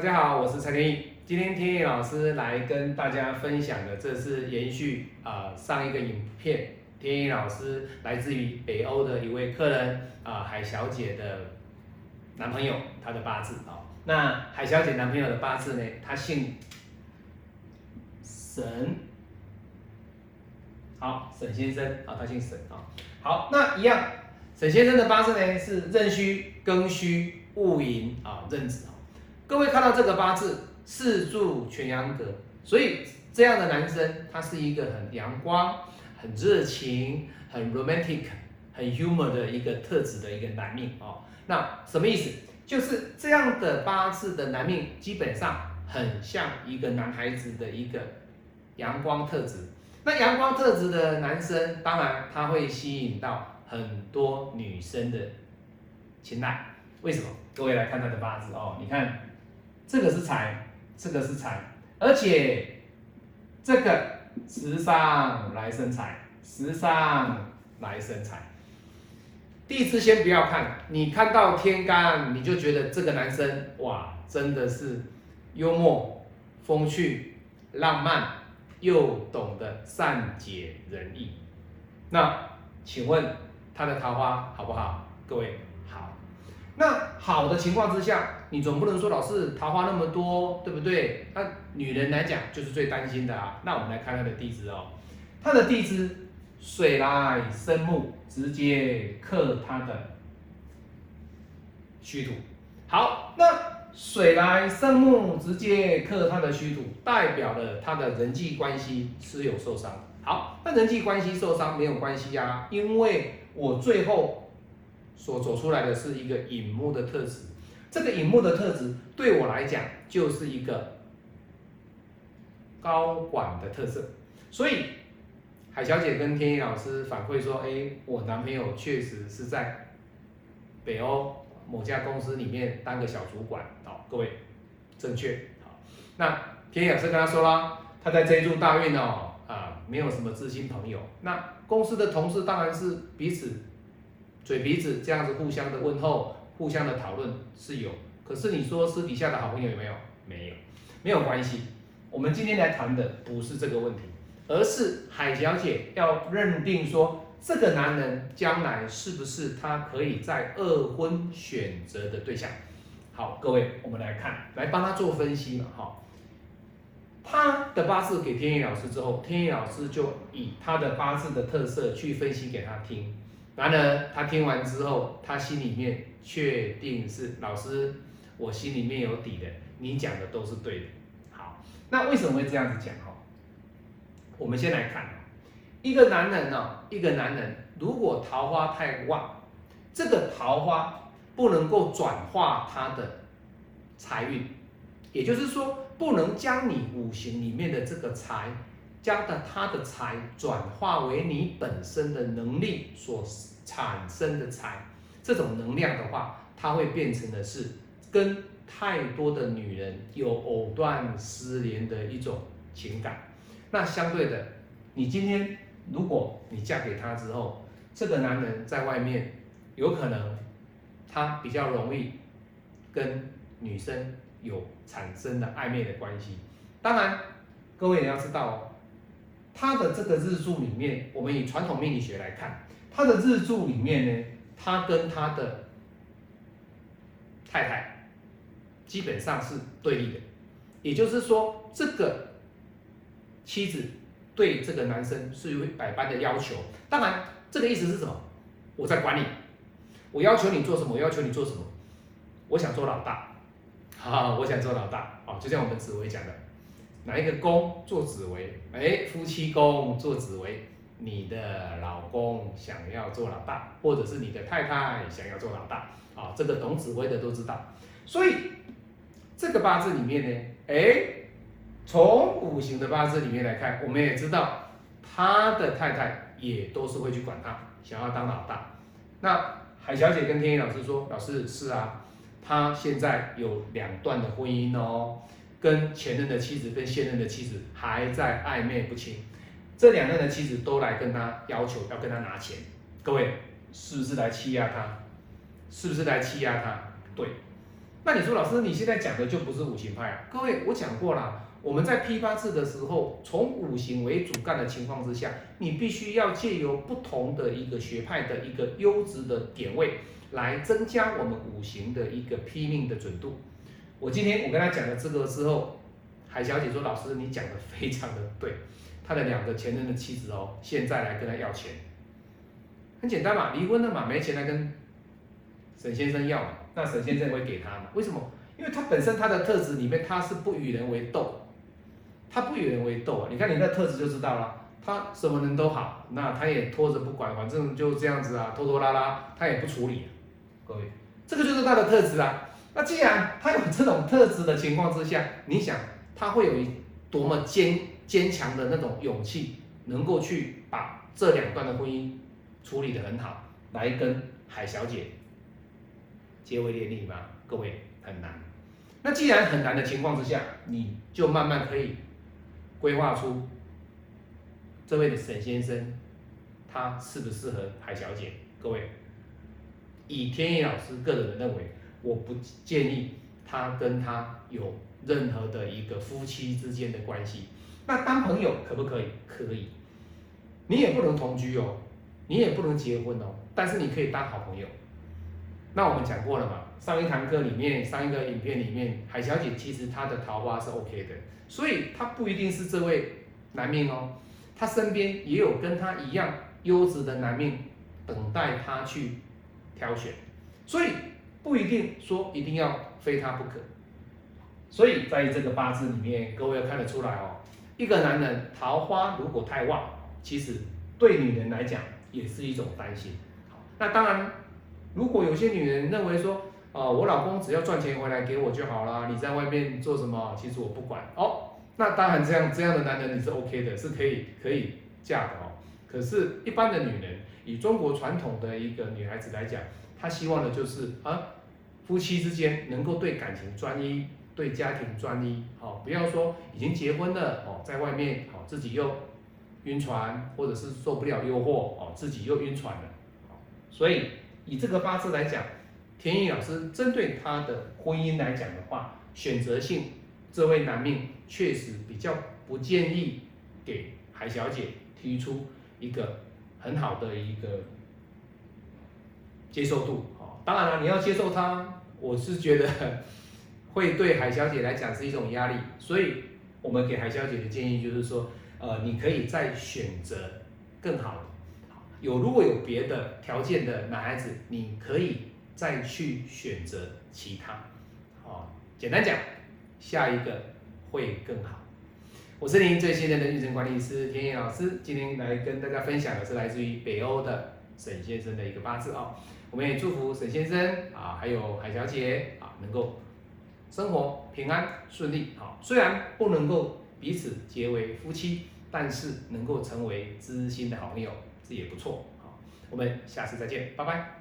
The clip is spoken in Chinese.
大家好，我是陈天意。今天天意老师来跟大家分享的，这是延续啊、上一个影片。天意老师来自于北欧的一位客人啊、海小姐的男朋友，他的八字啊、那海小姐男朋友的八字呢，他姓沈，好，沈先生啊、他姓沈啊、好，那一样，沈先生的八字呢是壬戌、庚戌、戊寅啊、壬子啊。各位看到这个八字四柱全阳格，所以这样的男生他是一个很阳光、很热情、很 romantic、很 humor 的一个特质的一个男命哦。那什么意思？就是这样的八字的男命基本上很像一个男孩子的一个阳光特质。那阳光特质的男生，当然他会吸引到很多女生的青睐。为什么？各位来看他的八字哦，你看这个是财，这个是财，而且这个时尚来生财，时尚来生财。地支先不要看，你看到天干，你就觉得这个男生哇，真的是幽默、风趣、浪漫，又懂得善解人意。那请问他的桃花好不好？各位。那好的情况之下，你总不能说老师桃花那么多，对不对？那女人来讲就是最担心的啊。那我们来看她的地支哦，她的地支水来生木，直接克她的虚土。好，那水来生木，直接克她的虚土，代表了她的人际关系是有受伤。好，那人际关系受伤没有关系啊，因为我最后所走出来的是一个引木的特质。这个引木的特质对我来讲就是一个高管的特色，所以海小姐跟天意老师反馈说，哎，我男朋友确实是在北欧某家公司里面当个小主管，好，各位正确，好，那天意老师跟他说啦，他在这一柱大运哦，啊，没有什么知心朋友，那公司的同事当然是彼此嘴皮子这样子互相的问候。互相的讨论是有，可是你说私底下的好朋友有没有？没有，没有关系。我们今天来谈的不是这个问题，而是海小姐要认定说这个男人将来是不是她可以在二婚选择的对象。好，各位，我们来看，来帮他做分析嘛，哈。他的八字给天意老师之后，天意老师就以他的八字的特色去分析给他听。然而他听完之后，他心里面确定是老师，我心里面有底的，你讲的都是对的。好，那为什么会这样子讲哈？我们先来看，一个男人呢，一个男人如果桃花太旺，这个桃花不能够转化他的财运，也就是说，不能将你五行里面的这个财。将的他的财转化为你本身的能力所产生的财，这种能量的话，它会变成的是跟太多的女人有藕断丝连的一种情感。那相对的，你今天如果你嫁给他之后，这个男人在外面有可能他比较容易跟女生有产生的暧昧的关系。当然，各位你要知道哦。他的这个日柱里面，我们以传统命理学来看，他的日柱里面呢，他跟他的太太基本上是对立的，也就是说，这个妻子对这个男生是有百般的要求。当然，这个意思是什么？我在管你，我要求你做什么？我要求你做什么？我想做老大，好，我想做老大，好，就像我们紫薇讲的。哪一个宫做紫薇？哎，夫妻宫做紫薇，你的老公想要做老大，或者是你的太太想要做老大，啊，这个懂紫薇的都知道。所以这个八字里面呢，哎，从五行的八字里面来看，我们也知道他的太太也都是会去管他，想要当老大。那海小姐跟天一老师说，老师是啊，他现在有两段的婚姻哦。跟前任的妻子跟现任的妻子还在暧昧不清，这两任的妻子都来跟他要求要跟他拿钱，各位是不是来欺压他？是不是来欺压他？对，那你说老师你现在讲的就不是五行派啊？各位我讲过了，我们在批八字的时候，从五行为主干的情况之下，你必须要借由不同的一个学派的一个优质的点位，来增加我们五行的一个批命的准度。我今天我跟他讲了这个之后，海小姐说老师你讲的非常的对，他的两个前任的妻子哦，现在来跟他要钱，很简单嘛，离婚了嘛，没钱来跟沈先生要，那沈先生会给他嘛？为什么？因为他本身他的特质里面他是不与人为斗，他不与人为斗啊！你看你那特质就知道了，他什么人都好，那他也拖着不管，反正就这样子啊，拖拖拉拉，他也不处理。各位，这个就是他的特质啊。那既然他有这种特质的情况之下，你想他会有一多么坚坚强的那种勇气，能够去把这两段的婚姻处理得很好，来跟海小姐。结为连理吗？各位很难。那既然很难的情况之下，你就慢慢可以规划出这位的沈先生，他适不适合海小姐？各位，以天意老师个人的认为，我不建议他跟他有任何的一个夫妻之间的关系。那当朋友可不可以？可以。你也不能同居哦，你也不能结婚哦，但是你可以当好朋友。那我们讲过了嘛？上一堂课里面，上一个影片里面，海小姐其实她的桃花是 OK 的，所以她不一定是这位男命哦，她身边也有跟她一样优质的男命等待她去挑选，所以不一定说一定要非他不可。所以在这个八字里面，各位要看得出来哦，一个男人桃花如果太旺，其实对女人来讲也是一种担心。好，那当然。如果有些女人认为说，啊，我老公只要赚钱回来给我就好啦，你在外面做什么，其实我不管哦。那当然，这样这样的男人你是 OK 的，是可以可以嫁的哦。可是，一般的女人，以中国传统的一个女孩子来讲，他希望的就是啊，夫妻之间能够对感情专一，对家庭专一，好，不要说已经结婚了哦，在外面好自己又晕船，或者是受不了诱惑哦，自己又晕船了，所以。以这个八字来讲，田野老师针对他的婚姻来讲的话，选择性这位男命确实比较不建议给海小姐提出一个很好的一个接受度啊。当然了，你要接受他，我是觉得 会对海小姐来讲是一种压力，所以我们给海小姐的建议就是说，呃，你可以再选择更好的。有如果有别的条件的男孩子，你可以再去选择其他。好，简单讲，下一个会更好。我是您最信任的运程管理师田野老师，今天来跟大家分享的是来自于北欧的沈先生的一个八字啊。我们也祝福沈先生啊，还有海小姐啊，能够生活平安顺利。好，虽然不能够彼此结为夫妻，但是能够成为知心的好朋友。这也不错，好，我们下次再见，拜拜。